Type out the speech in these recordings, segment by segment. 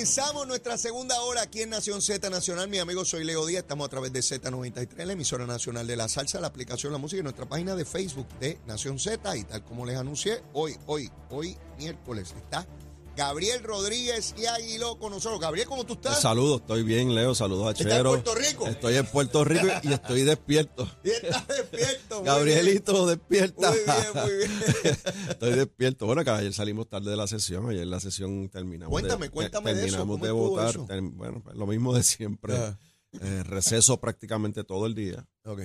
Comenzamos nuestra segunda hora aquí en Nación Z Nacional. Mi amigo soy Leo Díaz. Estamos a través de Z93, la emisora nacional de la salsa, la aplicación La Música y nuestra página de Facebook de Nación Z. Y tal como les anuncié, hoy, hoy, hoy, miércoles, está Gabriel Rodríguez y Aguiló con nosotros. Gabriel, ¿cómo tú estás? Saludos, estoy bien, Leo. Saludos a ¿Estás en Chero. Puerto Rico? Estoy en Puerto Rico y estoy despierto. Y estás despierto. Gabrielito, despierta. Muy bien, muy bien. estoy despierto. Bueno, que ayer salimos tarde de la sesión. Ayer la sesión terminamos. Cuéntame, de, cuéntame de eso, Terminamos ¿cómo de votar. eso? Term- bueno, pues, lo mismo de siempre. Ajá. Eh, receso prácticamente todo el día. Ok.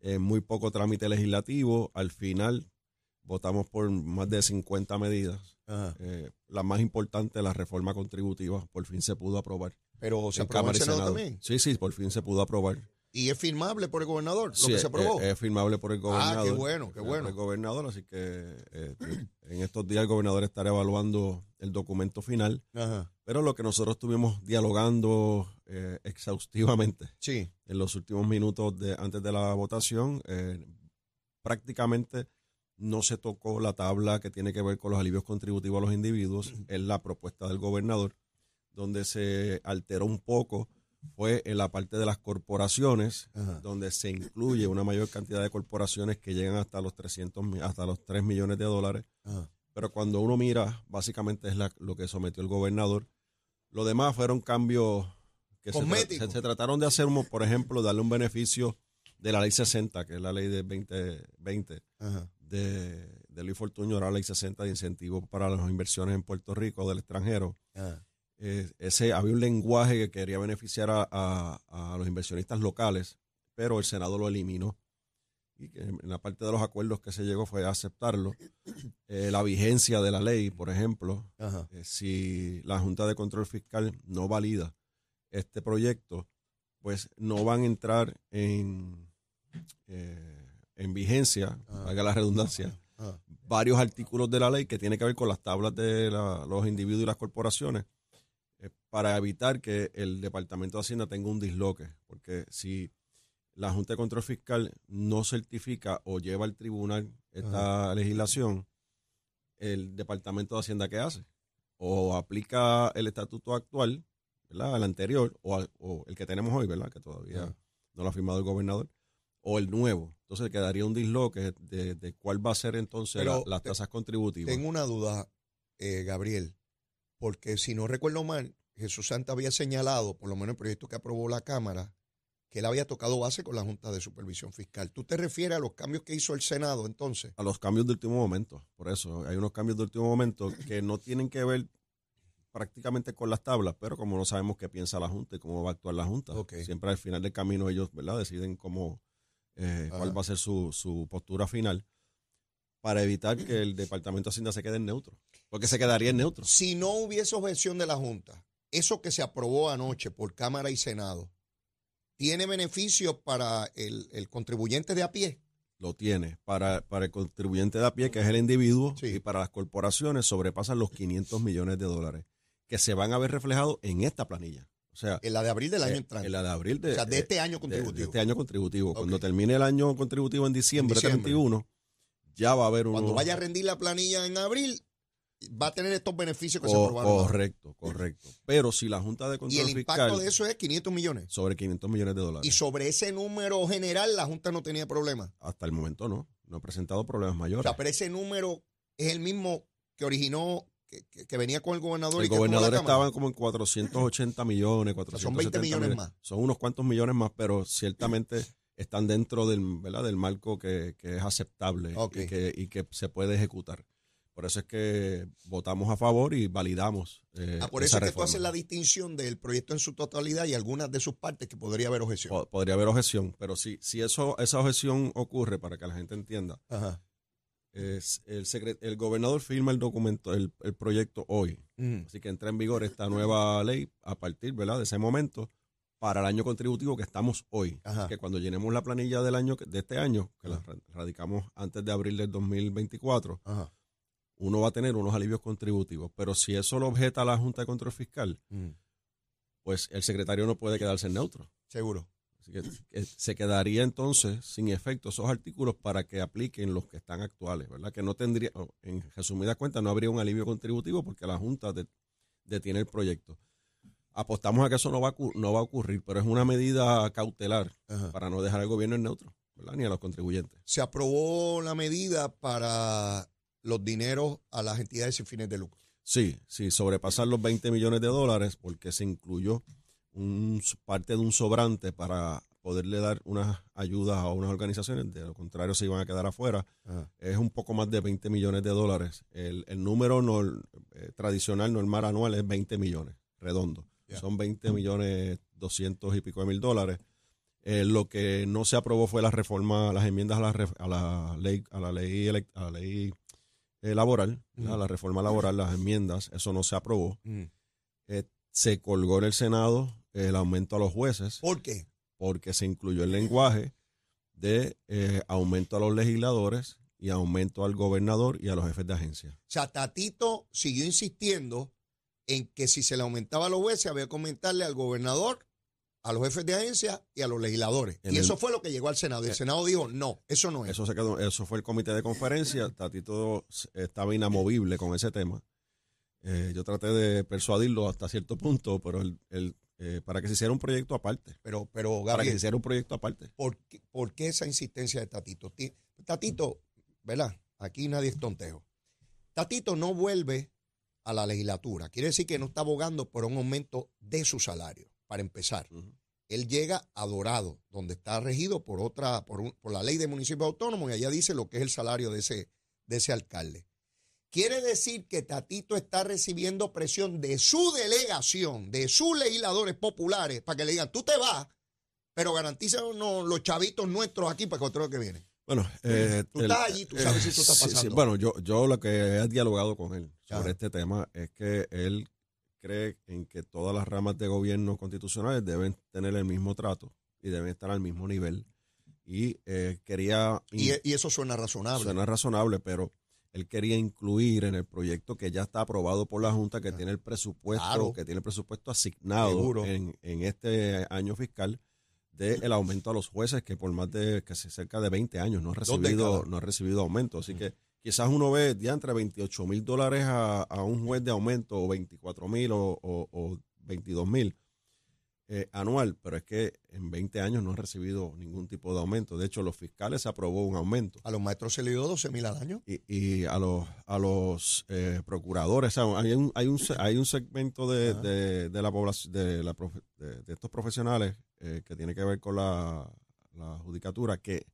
Eh, muy poco trámite legislativo. Al final votamos por más de 50 medidas. Eh, la más importante, la reforma contributiva, por fin se pudo aprobar. Pero se aprobó y Senado también. Sí, sí, por fin se pudo aprobar. Y es firmable por el gobernador, lo Sí, que se aprobó. Es, es firmable por el Ah, gobernador. qué bueno, qué Eh, bueno. El gobernador, así que eh, en estos días el gobernador estará evaluando el documento final. Ajá. Pero lo que nosotros estuvimos dialogando eh, exhaustivamente Sí. en los últimos minutos de, antes de la votación, eh, prácticamente no se tocó la tabla que tiene que ver con los alivios contributivos a los individuos. Es la propuesta del gobernador, donde se alteró un poco fue en la parte de las corporaciones, Ajá. donde se incluye una mayor cantidad de corporaciones que llegan hasta los 300, mi- hasta los 3 millones de dólares. Ajá. Pero cuando uno mira, básicamente es la- lo que sometió el gobernador. Lo demás fueron cambios que se, se- se trataron de hacer, por ejemplo, darle un beneficio de la ley 60, que es la ley de 2020 Ajá. De, de Luis Fortuño, ahora la ley 60 de incentivos para las inversiones en Puerto Rico del extranjero. Ajá. Eh, ese había un lenguaje que quería beneficiar a, a- a los inversionistas locales, pero el Senado lo eliminó. Y que en la parte de los acuerdos que se llegó fue aceptarlo. Eh, la vigencia de la ley, por ejemplo, eh, si la Junta de Control Fiscal no valida este proyecto, pues no van a entrar en, eh, en vigencia, Ah. valga la redundancia, Ajá. varios artículos de la ley que tiene que ver con las tablas de la- los individuos y las corporaciones eh, para evitar que el Departamento de Hacienda tenga un disloque. Porque si la Junta de Control Fiscal no certifica o lleva al tribunal esta legislación, el Departamento de Hacienda, ¿qué hace? O aplica el estatuto actual, ¿verdad? El anterior, o, o el que tenemos hoy, ¿verdad? Que todavía Ajá. no lo ha firmado el gobernador, o el nuevo. Entonces quedaría un disloque de, de cuál va a ser entonces la- las te- tasas contributivas. Tengo una duda, eh, Gabriel, porque si no recuerdo mal, Jesús Santa había señalado, por lo menos el proyecto que aprobó la Cámara, que él había tocado base con la Junta de Supervisión Fiscal. ¿Tú te refieres a los cambios que hizo el Senado entonces? a los cambios de último momento. Por eso, hay unos cambios de último momento que no tienen que ver prácticamente con las tablas, pero como no sabemos qué piensa la Junta y cómo va a actuar la Junta, siempre al final del camino ellos ¿verdad? deciden cómo, eh, cuál va a ser su, su postura final para evitar que el Departamento de Hacienda se quede en neutro, porque se quedaría en neutro. Si no hubiese objeción de la Junta, eso que se aprobó anoche por Cámara y Senado, ¿tiene beneficios para el, el contribuyente de a pie? Lo tiene para, para el contribuyente de a pie, que es el individuo, Sí. y para las corporaciones sobrepasan los 500 millones de dólares, que se van a ver reflejados en esta planilla. O sea, En la de abril del año Eh, entrante. En la de abril de, o sea, de eh, este año contributivo. de este año contributivo. Cuando termine el año contributivo en diciembre, diciembre. 31, ya va a haber un. Cuando vaya a rendir la planilla en abril, va a tener estos beneficios que se aprobaron. Correcto, correcto. Pero si la Junta de Y Control el impacto Fiscal de eso es 500 millones. sobre 500 millones de dólares. Y sobre ese número general, la Junta no tenía problema. Hasta el momento no. No ha presentado problemas O mayores. sea, pero ese número es el mismo que originó, que, que- que venía con el gobernador. y el gobernador Cámara. estaba como en 480 millones, 470 son 20 millones más. Son unos cuantos millones más, pero ciertamente están dentro del, ¿verdad? del marco que, que es aceptable y, que, y que se puede ejecutar. Por eso es que votamos a favor y validamos. eh, Ah, por esa eso es que tú haces la distinción del proyecto en su totalidad y algunas de sus partes que podría haber objeción. Po- Podría haber objeción, pero si, si eso, esa objeción ocurre, para que la gente entienda, Ajá. Es el, el gobernador firma el documento, el, el proyecto hoy. Mm. Así que entra en vigor esta nueva ley a partir ¿verdad? de ese momento para el año contributivo que estamos hoy. Ajá. Que cuando llenemos la planilla del año que- de este año, que la radicamos antes de abril del 2024, Ajá. uno va a tener unos alivios contributivos. Pero si eso lo objeta la Junta de Control Fiscal, Mm. pues el secretario no puede quedarse neutro. Seguro. Que eh, se quedaría entonces sin efecto esos artículos para que apliquen los que están actuales, ¿verdad? Que no tendría, en resumidas cuentas, no habría un alivio contributivo porque la Junta de- detiene el proyecto. Apostamos a que eso no va a, no va a ocurrir, pero es una medida cautelar Ajá. para no dejar al gobierno en neutro, ¿verdad? Ni a los contribuyentes. Se aprobó la medida para los dineros a las entidades sin fines de lucro. Sí, sí, sobrepasar los 20 millones de dólares porque se incluyó un, parte de un sobrante para poderle dar unas ayudas a unas organizaciones, de lo contrario se iban a quedar afuera. Ajá. es un poco más de 20 millones de dólares. El, el número nor- eh, tradicional, normal anual es 20 millones, redondo. Son 20 millones 200 y pico de mil dólares. Eh, lo que no se aprobó fue la reforma, las enmiendas a la, ref- a la ley, a la ley, a la ley eh, laboral, la reforma laboral, las enmiendas, eso no se aprobó. Eh, se colgó en el Senado el aumento a los jueces ¿Por qué? porque se incluyó el lenguaje de eh, aumento a los legisladores y aumento al gobernador y a los jefes de agencia. O sea, Tatito siguió insistiendo en que si se le aumentaba a los jueces, había que aumentarle al gobernador, a los jefes de agencia y a los legisladores. En y el- eso fue lo que llegó al Senado. Y el Eh, Senado dijo, no, eso no es. Eso se quedó, eso fue el comité de conferencia. Tatito estaba inamovible con ese tema. Eh, yo traté de persuadirlo hasta cierto punto, pero él, él, eh, para que se hiciera un proyecto aparte. Pero, pero Para que se hiciera un proyecto aparte. ¿por qué, por qué esa insistencia de Tatito? Ti- Tatito, ¿verdad? Aquí nadie es tontejo. Tatito no vuelve a la legislatura. Quiere decir que no está abogando por un aumento de su salario, para empezar. Él llega a Dorado, donde está regido por otra, por, un- por la ley de municipios autónomos, y allá dice lo que es el salario de ese, de ese alcalde. Quiere decir que Tatito está recibiendo presión de su delegación, de sus legisladores populares, para que le digan, tú te vas, pero garantízanos los chavitos nuestros aquí para que otro que viene. Bueno, eh, Tú estás allí, tú sabes si esto está sí, sí. pasando. Bueno, yo, yo lo que he dialogado con él sobre este tema es que él cree en que todas las ramas de gobierno constitucionales deben tener el mismo trato y deben estar al mismo nivel. Y eh, quería... Y, y eso suena razonable. Suena razonable, pero él quería incluir en el proyecto que ya está aprobado por la Junta, que tiene el presupuesto, claro. que tiene el presupuesto asignado en, en este año fiscal del aumento a los jueces, que por más de que se cerca de 20 años no ha recibido, no ha recibido aumento. Así que quizás uno ve de entre 28 mil dólares a, a un juez de aumento, o 24 mil o, o, o 22 mil eh, anual, pero es que en 20 años no han recibido ningún tipo de aumento. De hecho, los fiscales se aprobó un aumento A los maestros se le dio 12 mil al año. y, y a los a los eh, procuradores o sea, hay un hay un hay un segmento de, de, de la población de, la profe- de, de estos profesionales eh, que tiene que ver con la, la judicatura que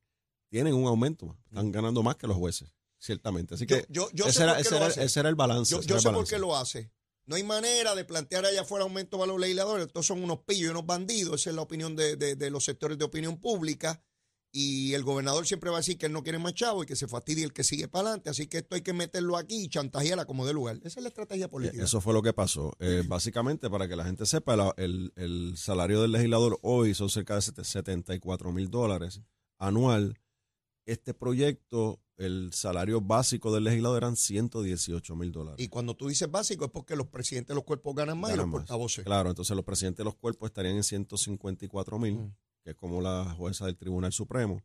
tienen un aumento están ganando más que los jueces ciertamente así que yo, yo ese, era, ese, era, hace. ese era el balance Yo, sé por qué lo hace. No hay manera de plantear allá afuera aumento para los legisladores. Estos son unos pillos y unos bandidos. Esa es la opinión de, de- de los sectores de opinión pública. Y el gobernador siempre va a decir que él no quiere más chavo y que se fastidie el que sigue para adelante. Así que esto hay que meterlo aquí y chantajearla como de lugar. Esa es la estrategia política. Eso fue lo que pasó. Eh, básicamente, para que la gente sepa, la- el, el salario del legislador hoy son cerca de sete- 74 mil dólares anual. Este proyecto, el salario básico del legislador eran 118 mil dólares. Y cuando tú dices básico es porque los presidentes de los cuerpos ganan más y Ganan los más. portavoces. Claro, entonces los presidentes de los cuerpos estarían en 154 mil, Mm. que es como la jueza del Tribunal Supremo.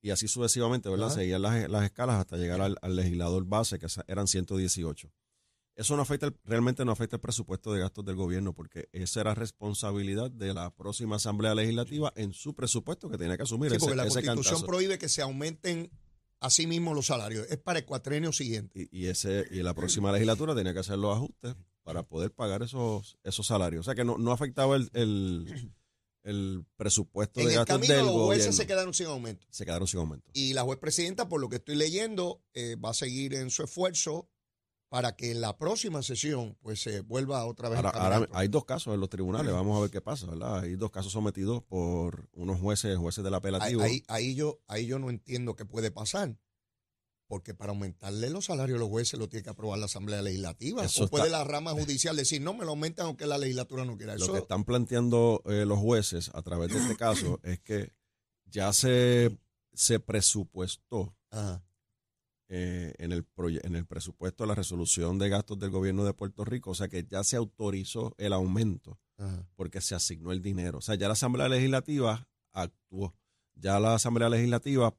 Y así sucesivamente, ¿verdad? Ajá. Seguían las, las escalas hasta llegar al, al legislador base, que eran 118. Eso no afecta, realmente no afecta el presupuesto de gastos del gobierno, porque esa era responsabilidad de la próxima Asamblea Legislativa en su presupuesto que tenía que asumir Sí, ese, porque la constitución prohíbe que se aumenten a sí mismos los salarios. Es para el cuatrenio siguiente. Y, y ese, y la próxima legislatura tenía que hacer los ajustes para poder pagar esos, esos salarios. O sea que no, no afectaba el, el, el presupuesto En de el gastos camino del los jueces gobierno. se quedaron sin aumento. se quedaron sin aumento. Y la juez presidenta, por lo que estoy leyendo, eh, va a seguir en su esfuerzo para que en la próxima sesión pues se vuelva otra vez Ahora, ahora hay dos casos en los tribunales, vamos a ver qué pasa, ¿verdad? Hay dos casos sometidos por unos jueces, jueces del apelativo. ahí, ahí yo, ahí yo no entiendo qué puede pasar. Porque para aumentarle los salarios a los jueces lo tiene que aprobar la Asamblea Legislativa. Eso o puede la rama judicial decir, no, me lo aumentan aunque la legislatura no quiera. Lo Eso, que están planteando eh, los jueces a través de este caso es que ya se, se presupuestó Ajá, eh, en, el en el presupuesto de la resolución de gastos del gobierno de Puerto Rico, o sea que ya se autorizó el aumento ajá. porque se asignó el dinero. O sea, ya la Asamblea Legislativa actuó. Ya la Asamblea Legislativa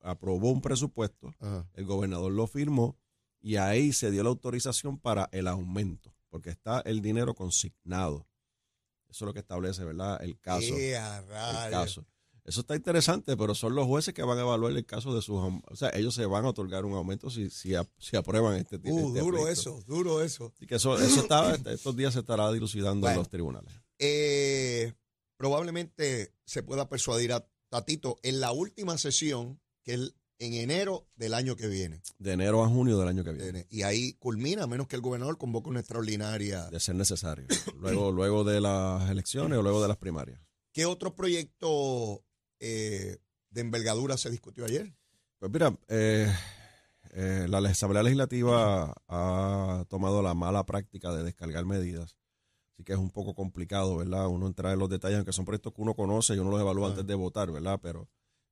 aprobó un presupuesto, Ajá. el gobernador lo firmó y ahí se dio la autorización para el aumento, porque está el dinero consignado. Eso es lo que establece, ¿verdad? El caso. ¡Eh, a el caso. Eso está interesante, pero son los jueces que van a evaluar el caso de sus... O sea, ellos se van a otorgar un aumento si, si, si aprueban este tipo Uh, duro eso, duro eso. Así que eso, eso está, estos días se estará dilucidando en los tribunales. Eh, probablemente se pueda persuadir a Tatito en la última sesión, que es en enero del año que viene. De enero a junio del año que viene. Y ahí culmina, a menos que el gobernador convoque una extraordinaria. de ser necesario. Luego, luego de las elecciones o luego de las primarias. ¿Qué otro proyecto eh, de envergadura se discutió ayer? Pues mira, eh, eh, la Asamblea Legislativa ha tomado la mala práctica de descargar medidas. Así que es un poco complicado, ¿verdad? Uno entrar en los detalles, aunque son proyectos que uno conoce y uno los evalúa Ah. antes de votar, ¿verdad? Pero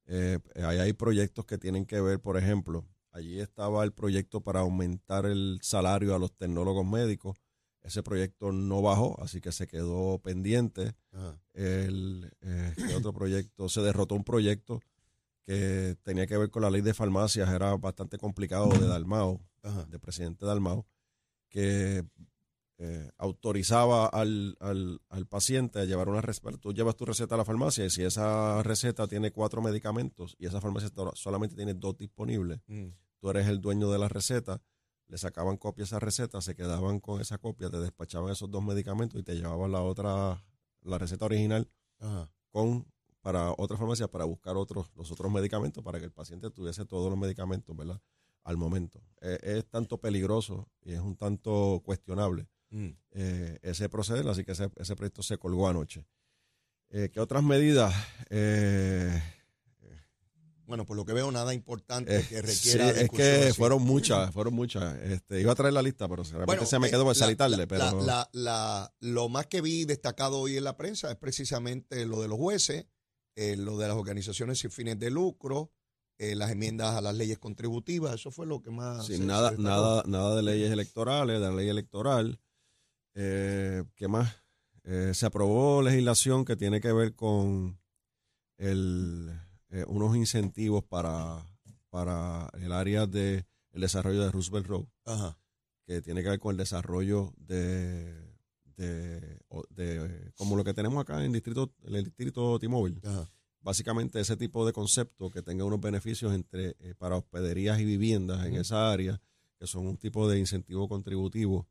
eh, ahí hay proyectos que tienen que ver, por ejemplo, allí estaba el proyecto para aumentar el salario a los tecnólogos médicos. Ese proyecto no bajó, así que se quedó pendiente. El, eh, ¿qué otro proyecto? Se derrotó un proyecto que tenía que ver con la ley de farmacias, era bastante complicado de Dalmao, Ajá. de presidente Dalmao, que eh, autorizaba al, al, al paciente a llevar una receta. Tú llevas tu receta a la farmacia y si esa receta tiene cuatro medicamentos y esa farmacia solamente tiene dos disponibles, Mm. tú eres el dueño de la receta, le sacaban copia a esa receta, se quedaban con esa copia, te despachaban esos dos medicamentos y te llevaban la otra, la receta original Ajá. con para otra farmacia para buscar otros los otros medicamentos para que el paciente tuviese todos los medicamentos, ¿verdad? Al momento. Eh, es tanto peligroso y es un tanto cuestionable Mm. eh, ese proceder, así que ese, ese proyecto se colgó anoche. Eh, ¿Qué otras medidas? Eh, Bueno, por lo que veo, nada importante eh, que sí, requiera es discusión que así. fueron muchas, fueron muchas. Este, iba a traer la lista, pero realmente Bueno, se me eh, quedó por salir tarde. la- pero la- la- lo más que vi destacado hoy en la prensa es precisamente lo de los jueces, eh, lo de las organizaciones sin fines de lucro, las enmiendas a las leyes contributivas, eso fue lo que más... Sí, se- nada, nada, nada de leyes electorales, de la ley electoral. Eh, ¿Qué más? Eh, se aprobó legislación que tiene que ver con el, eh, unos incentivos para, para el área de el desarrollo de Roosevelt Road, Ajá. que tiene que ver con el desarrollo de, de, de- como lo que tenemos acá en el distrito, en el distrito T-Mobile. Básicamente ese tipo de concepto que tenga unos beneficios entre eh, para hospederías y viviendas en esa área, que son un tipo de incentivo contributivo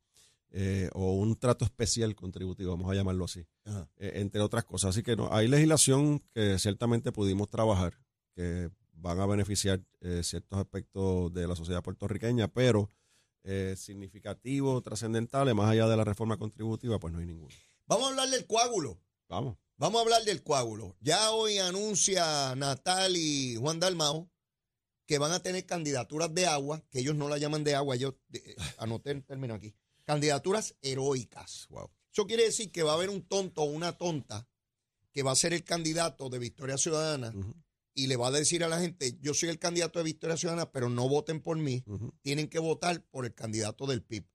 eh, o un trato especial contributivo, vamos a llamarlo así, eh, entre otras cosas. Así que no, hay legislación que ciertamente pudimos trabajar, que van a beneficiar eh, ciertos aspectos de la sociedad puertorriqueña, pero significativos, trascendentales, más allá de la reforma contributiva, pues no hay ninguno. Vamos a hablar del coágulo. Vamos. Vamos a hablar del coágulo. Ya hoy anuncia Natal y Juan Dalmao que van a tener candidaturas de agua, que ellos no la llaman de agua, yo anoté el término aquí, candidaturas heroicas. Wow. Eso quiere decir que va a haber un tonto o una tonta que va a ser el candidato de Victoria Ciudadana y le va a decir a la gente, yo soy el candidato de Victoria Ciudadana, pero no voten por mí, tienen que votar por el candidato del PIB.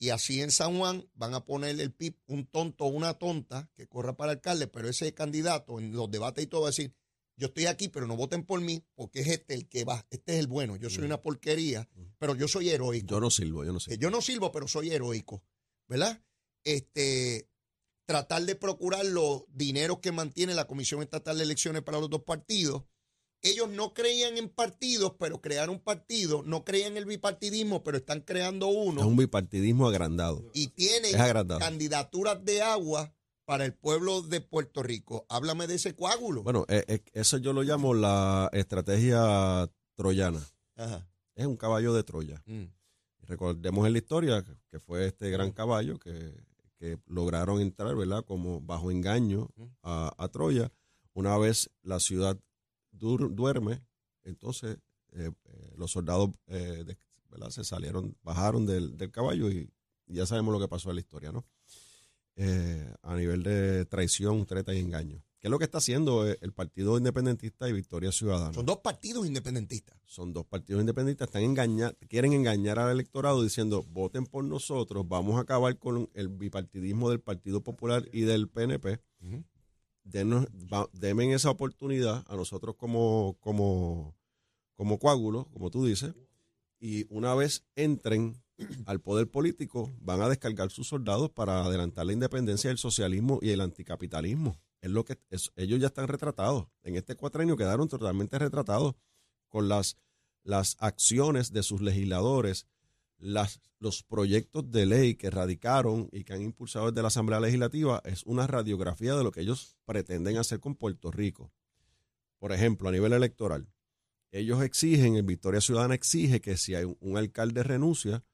Y así en San Juan van a poner el PIB un tonto o una tonta que corra para alcalde, pero ese candidato en los debates y todo va a decir, yo estoy aquí, pero no voten por mí, porque es este el que va, este es el bueno, yo soy Mm. una porquería, pero yo soy heroico. Yo no sirvo, yo no sirvo. yo no sirvo, pero soy heroico, ¿verdad? Este, tratar de procurar los dineros que mantiene la Comisión Estatal de Elecciones para los dos partidos. Ellos no creían en partidos, pero crearon un partido, no creían en el bipartidismo, pero están creando Es uno un bipartidismo agrandado. y tienen Es agrandado. candidaturas de agua para el pueblo de Puerto Rico. Háblame de ese coágulo. Bueno, eh, eh, eso yo lo llamo la estrategia troyana. Ajá. Es un caballo de Troya. Mm. Recordemos en la historia que- fue este gran caballo que, que lograron entrar, ¿verdad? Como bajo engaño a, a Troya. Una vez la ciudad dur- duerme, entonces eh, eh, los soldados ¿verdad? se salieron, bajaron del, del caballo y, ya sabemos lo que pasó en la historia, ¿no? A nivel de traición, treta y engaño. ¿Qué es lo que está haciendo el Partido Independentista y Victoria Ciudadana? Son dos partidos independentistas. Son dos partidos independentistas, están engañar, quieren engañar al electorado diciendo voten por nosotros, vamos a acabar con el bipartidismo del Partido Popular y del PNP. Denos, esa oportunidad a nosotros como, como, como coágulos, como tú dices, y una vez entren al poder político, van a descargar sus soldados para adelantar la independencia del socialismo y el anticapitalismo es lo que ellos ya están retratados. En este cuatrenio quedaron totalmente retratados con las, las acciones de sus legisladores, las, los proyectos de ley que radicaron y que han impulsado desde la Asamblea Legislativa. Es una radiografía de lo que ellos pretenden hacer con Puerto Rico. Por ejemplo, a nivel electoral, ellos exigen, el Victoria Ciudadana exige que si hay un alcalde renuncia,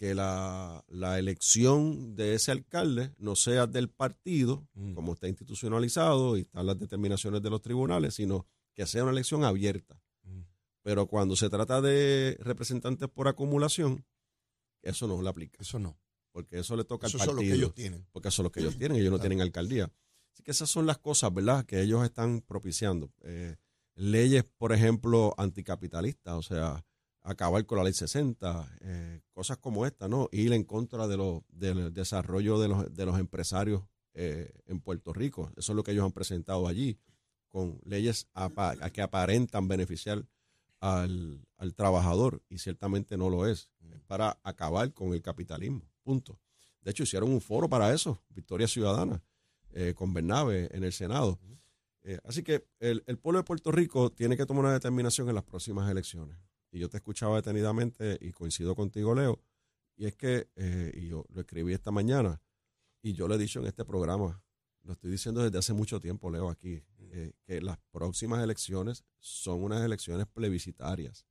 que la, elección de ese alcalde no sea del partido, mm. como está institucionalizado y están las determinaciones de los tribunales, sino que sea una elección abierta. Mm. Pero cuando se trata de representantes por acumulación, eso no le aplica. Eso no. Porque eso le toca al partido. Eso es lo que ellos tienen. Porque eso es lo que ellos tienen, ellos no tienen alcaldía. Así que esas son las cosas, ¿verdad?, que ellos están propiciando. Eh, leyes, por ejemplo, anticapitalistas, o sea, acabar con la ley 60, eh, cosas como esta, ¿no? Ir en contra de lo, del desarrollo de los, de los empresarios eh, en Puerto Rico. Eso es lo que ellos han presentado allí, con leyes que aparentan beneficiar al, trabajador y ciertamente no lo es. Es para acabar con el capitalismo, punto. De hecho, hicieron un foro para eso, Victoria Ciudadana, eh, con Bernabe en el Senado. así que el, el pueblo de Puerto Rico tiene que tomar una determinación en las próximas elecciones y yo te escuchaba detenidamente y coincido contigo, Leo, y es que, eh, y yo lo escribí esta mañana, y yo lo he dicho en este programa, lo estoy diciendo desde hace mucho tiempo, Leo, aquí, eh, que las próximas elecciones son unas elecciones plebiscitarias,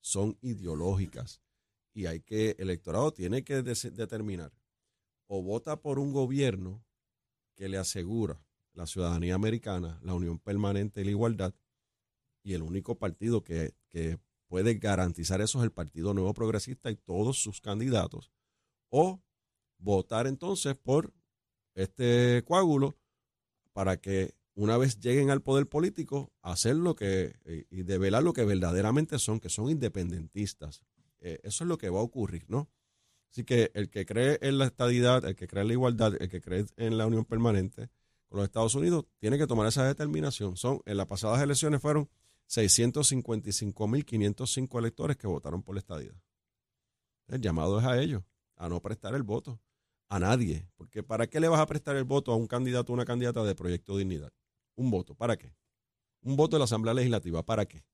son ideológicas, y hay que, el electorado tiene que determinar o vota por un gobierno que le asegura la ciudadanía americana, la unión permanente y la igualdad, y el único partido que, que puede garantizar eso es el Partido Nuevo Progresista y todos sus candidatos, o votar entonces por este coágulo para que una vez lleguen al poder político, hacer lo que y develar lo que verdaderamente son, que son independentistas. Eh, eso es lo que va a ocurrir, ¿no? Así que el que cree en la estadidad, el que cree en la igualdad, el que cree en la unión permanente con los Estados Unidos, tiene que tomar esa determinación. Son, en las pasadas elecciones fueron 655.505 electores que votaron por la estadía. El llamado es a ellos, a no prestar el voto a nadie. Porque ¿para qué le vas a prestar el voto a un candidato o una candidata de Proyecto Dignidad? Un voto, ¿para qué? Un voto de la Asamblea Legislativa, ¿para qué?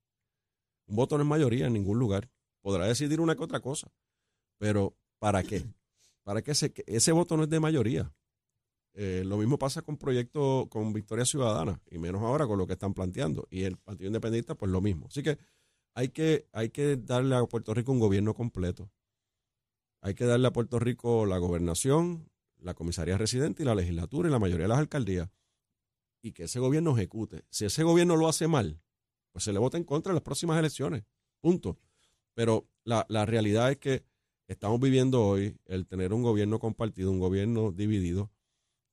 Un voto no es mayoría en ningún lugar. Podrá decidir una que otra cosa. Pero ¿para qué? Para que ese, ese voto no es de mayoría. Eh, lo mismo pasa con proyectos con Victoria Ciudadana, y menos ahora con lo que están planteando. Y el Partido Independiente, pues lo mismo. Así que hay que, hay que darle a Puerto Rico un gobierno completo. Hay que darle a Puerto Rico la gobernación, la comisaría residente y la legislatura y la mayoría de las alcaldías. Y que ese gobierno ejecute. Si ese gobierno lo hace mal, pues se le vota en contra en las próximas elecciones. Punto. Pero la, la realidad es que estamos viviendo hoy el tener un gobierno compartido, un gobierno dividido,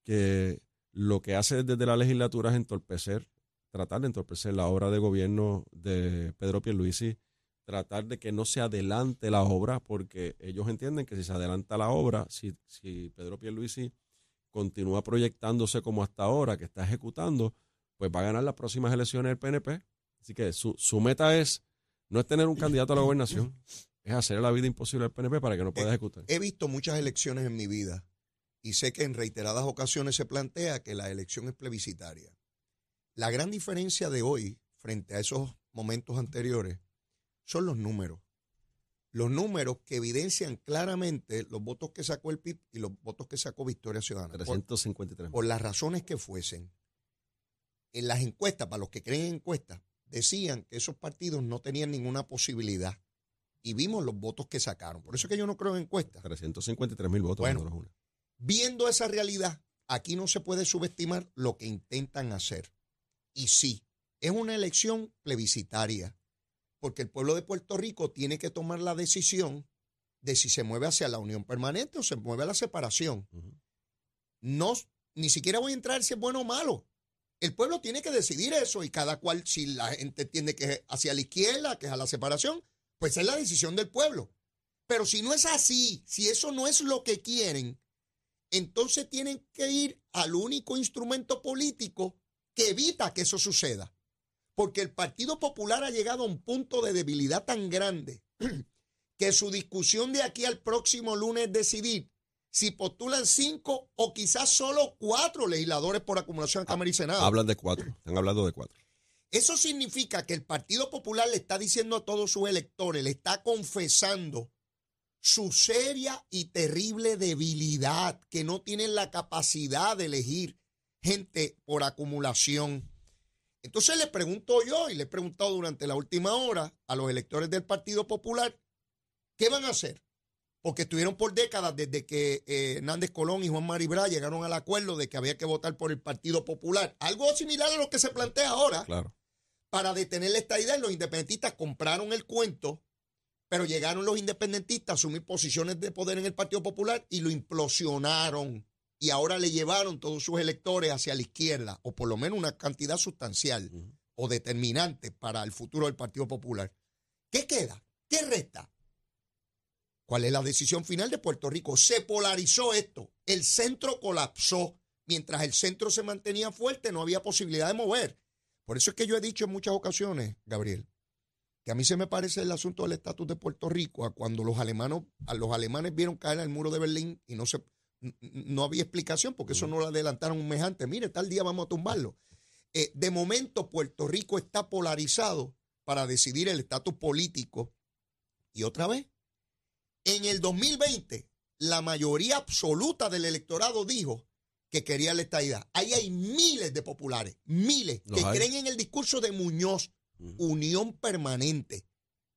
que lo que hace desde la legislatura es entorpecer, tratar de entorpecer la obra de gobierno de Pedro Pierluisi, tratar de que no se adelante la obra, porque ellos entienden que si se adelanta la obra, si, si Pedro Pierluisi continúa proyectándose como hasta ahora, que está ejecutando, pues va a ganar las próximas elecciones del PNP. Así que su, su meta es no es tener un candidato a la gobernación, es hacer la vida imposible al PNP para que no pueda ejecutar. He visto muchas elecciones en mi vida y sé que en reiteradas ocasiones se plantea que la elección es plebiscitaria. La gran diferencia de hoy frente a esos momentos anteriores son los números. Los números que evidencian claramente los votos que sacó el PIB y los votos que sacó Victoria Ciudadana. 353. Por, las razones que fuesen. En las encuestas, para los que creen en encuestas, decían que esos partidos no tenían ninguna posibilidad. Y vimos los votos que sacaron. Por eso es que yo no creo en encuestas. 353 mil votos. Bueno, Viendo esa realidad, aquí no se puede subestimar lo que intentan hacer. Y sí, es una elección plebiscitaria. porque el pueblo de Puerto Rico tiene que tomar la decisión de si se mueve hacia la unión permanente o se mueve a la separación. No, ni siquiera voy a entrar si es bueno o malo. El pueblo tiene que decidir eso y cada cual, si la gente entiende que es hacia la izquierda, que es a la separación, pues es la decisión del pueblo. Pero si no es así, si eso no es lo que quieren, entonces tienen que ir al único instrumento político que evita que eso suceda. Porque el Partido Popular ha llegado a un punto de debilidad tan grande que su discusión de aquí al próximo lunes es decidir si postulan cinco o quizás solo cuatro legisladores por acumulación en Cámara y Senado. Hablan de cuatro, están hablando de cuatro. Eso significa que el Partido Popular le está diciendo a todos sus electores, le está confesando su seria y terrible debilidad, que no tienen la capacidad de elegir gente por acumulación. Entonces le pregunto yo y le he preguntado durante la última hora a los electores del Partido Popular, ¿qué van a hacer? Porque estuvieron por décadas desde que eh, Hernández Colón y Juan Maribra llegaron al acuerdo de que había que votar por el Partido Popular. Algo similar a lo que se plantea ahora. Claro. Para detener esta idea, los independentistas compraron el cuento, pero llegaron los independentistas a asumir posiciones de poder en el Partido Popular y lo implosionaron. Y ahora le llevaron todos sus electores hacia la izquierda, o por lo menos una cantidad sustancial o determinante para el futuro del Partido Popular. ¿Qué queda? ¿Qué resta? ¿Cuál es la decisión final de Puerto Rico? Se polarizó esto. El centro colapsó. Mientras el centro se mantenía fuerte, no había posibilidad de mover. Por eso es que yo he dicho en muchas ocasiones, Gabriel, que a mí se me parece el asunto del estatus de Puerto Rico a cuando los alemanes, a los alemanes vieron caer el muro de Berlín y no se no había explicación porque eso no lo adelantaron un mes antes. Mire, tal día vamos a tumbarlo. Eh, de momento, Puerto Rico está polarizado para decidir el estatus político. Y otra vez, en el 2020, la mayoría absoluta del electorado dijo que quería la estadidad. Ahí hay miles de populares, miles, que creen en el discurso de Muñoz, unión permanente.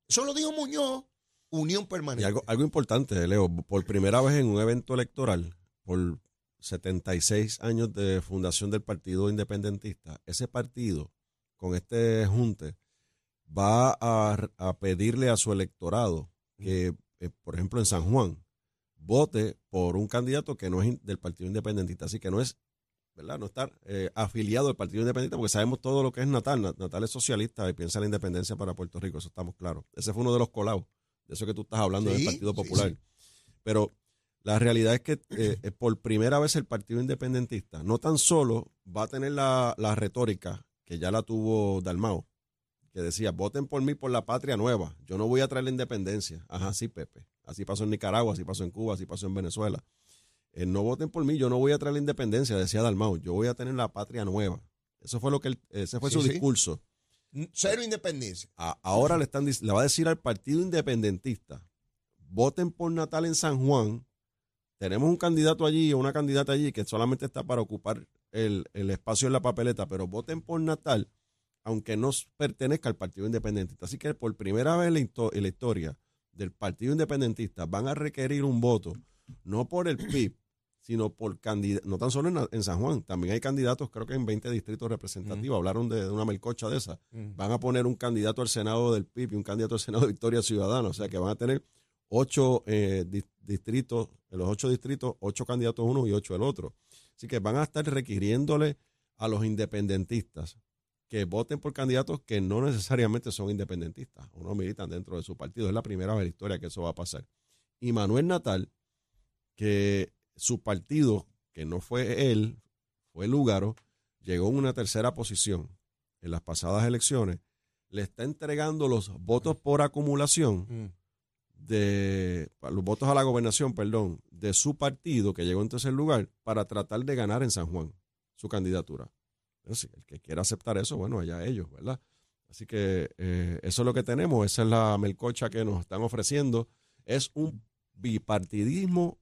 Eso lo dijo Muñoz, unión permanente. Y algo, algo importante, Leo, por primera vez en un evento electoral, por 76 años de fundación del Partido Independentista, ese partido, con este junte, va a, a pedirle a su electorado que eh, por ejemplo, en San Juan, vote por un candidato que no es del Partido Independentista, así que no es, ¿verdad? No estar eh, afiliado al Partido Independentista, porque sabemos todo lo que es Natal. Natal es socialista y piensa en la independencia para Puerto Rico, eso estamos claros. Ese fue uno de los colados, de eso que tú estás hablando del Partido Popular. Pero la realidad es que eh, por primera vez el Partido Independentista no tan solo va a tener la, la retórica que ya la tuvo Dalmao, que decía, voten por mí por la patria nueva, yo no voy a traer la independencia. Ajá, sí, Pepe. Así pasó en Nicaragua, así pasó en Cuba, así pasó en Venezuela. Eh, no voten por mí, yo no voy a traer la independencia, decía Dalmau, yo voy a tener la patria nueva. Eso fue lo que ese fue su discurso. Cero independencia. ahora le están le va a decir al Partido Independentista, voten por Natal en San Juan. Tenemos un candidato allí o una candidata allí que solamente está para ocupar el, el espacio en la papeleta, pero voten por Natal aunque no pertenezca al Partido Independentista. Así que por primera vez en la, historia del Partido Independentista van a requerir un voto, no por el PIB, sino por candidatos, no tan solo en, San Juan, también hay candidatos, creo que en 20 distritos representativos, hablaron de, una melcocha de esa, van a poner un candidato al Senado del PIB y un candidato al Senado de Victoria Ciudadana, o sea que van a tener ocho eh, distritos, en los ocho distritos, ocho candidatos uno y ocho el otro. Así que van a estar requiriéndole a los independentistas que voten por candidatos que no necesariamente son independentistas o no militan dentro de su partido. Es la primera vez en la historia que eso va a pasar. Y Manuel Natal, que su partido, que no fue él, fue Lúgaro, llegó en una tercera posición en las pasadas elecciones, le está entregando los votos por acumulación mm. de los votos a la gobernación, perdón, de su partido que llegó en tercer lugar para tratar de ganar en San Juan su candidatura el que quiera aceptar eso, bueno, allá ellos, ¿verdad? Así que eh, eso es lo que tenemos, esa es la melcocha que nos están ofreciendo. Es un bipartidismo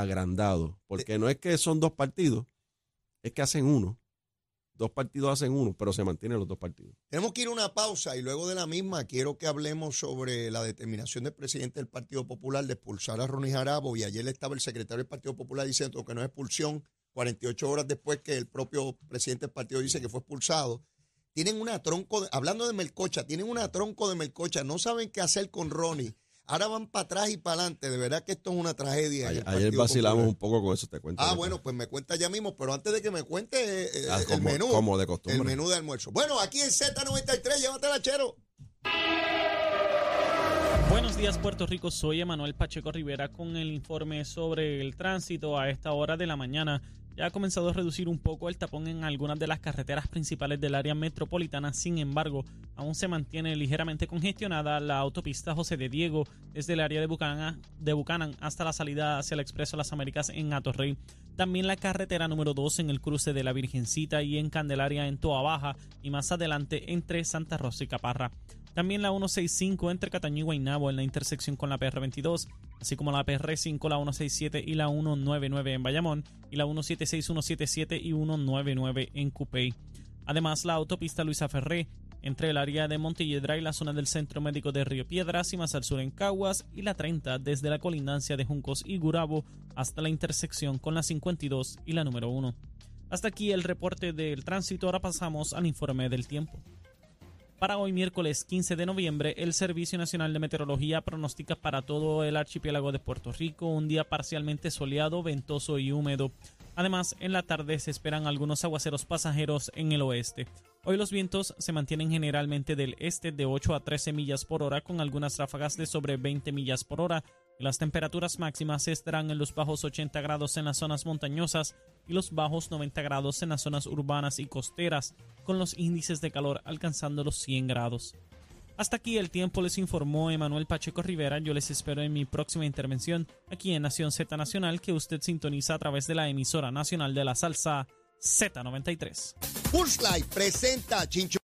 agrandado, porque no es que son dos partidos, es que hacen uno. Dos partidos hacen uno, pero se mantienen los dos partidos. Tenemos que ir a una pausa y luego de la misma quiero que hablemos sobre la determinación del presidente del Partido Popular de expulsar a Ronnie Jarabo y ayer estaba el secretario del Partido Popular diciendo que no es expulsión, 48 horas después que el propio presidente del partido dice que fue expulsado. tienen una tronco, de- hablando de melcocha, tienen una tronco de melcocha, no saben qué hacer con Ronnie. Ahora van para atrás y para adelante. De verdad que esto es una tragedia. Ayer, ayer vacilamos Popular. un poco con eso, te cuento. Ah, bueno, pues me cuenta ya mismo, pero antes de que me cuente eh, eh, Ah, el como- menú. como de costumbre. El menú de almuerzo. Bueno, aquí en Z93, llévatela, chero. Buenos días Puerto Rico, soy Emanuel Pacheco Rivera con el informe sobre el tránsito a esta hora de la mañana. Ya ha comenzado a reducir un poco el tapón en algunas de las carreteras principales del área metropolitana, sin embargo, aún se mantiene ligeramente congestionada la autopista José de Diego desde el área de Buchanan hasta la salida hacia el Expreso Las Américas en Atorrey. También la carretera número 2 en el cruce de la Virgencita y en Candelaria en Toa Baja y más adelante entre Santa Rosa y Caparra. También la 165 entre Cataño y Guaynabo en la intersección con la PR22, así como la PR5, la 167 y la 199 en Bayamón, y la 176, 177 y 199 en Cupey. Además, la autopista Luisa Ferré entre el área de Montelledra y la zona del Centro Médico de Río Piedras y más al sur en Caguas, y la 30 desde la colindancia de Juncos y Gurabo hasta la intersección con la 52 y la número 1. Hasta aquí el reporte del tránsito, ahora pasamos al informe del tiempo. Para hoy miércoles 15 de noviembre, el Servicio Nacional de Meteorología pronostica para todo el archipiélago de Puerto Rico un día parcialmente soleado, ventoso y húmedo. Además, en la tarde se esperan algunos aguaceros pasajeros en el oeste. Hoy los vientos se mantienen generalmente del este de 8 a 13 millas por hora con algunas ráfagas de sobre 20 millas por hora las temperaturas máximas estarán en los bajos 80 grados en las zonas montañosas y los bajos 90 grados en las zonas urbanas y costeras, con los índices de calor alcanzando los 100 grados. Hasta aquí el tiempo les informó Emanuel Pacheco Rivera. Yo les espero en mi próxima intervención aquí en Nación Z Nacional que usted sintoniza a través de la emisora nacional de la salsa Z93. Pulse Life presenta Chincho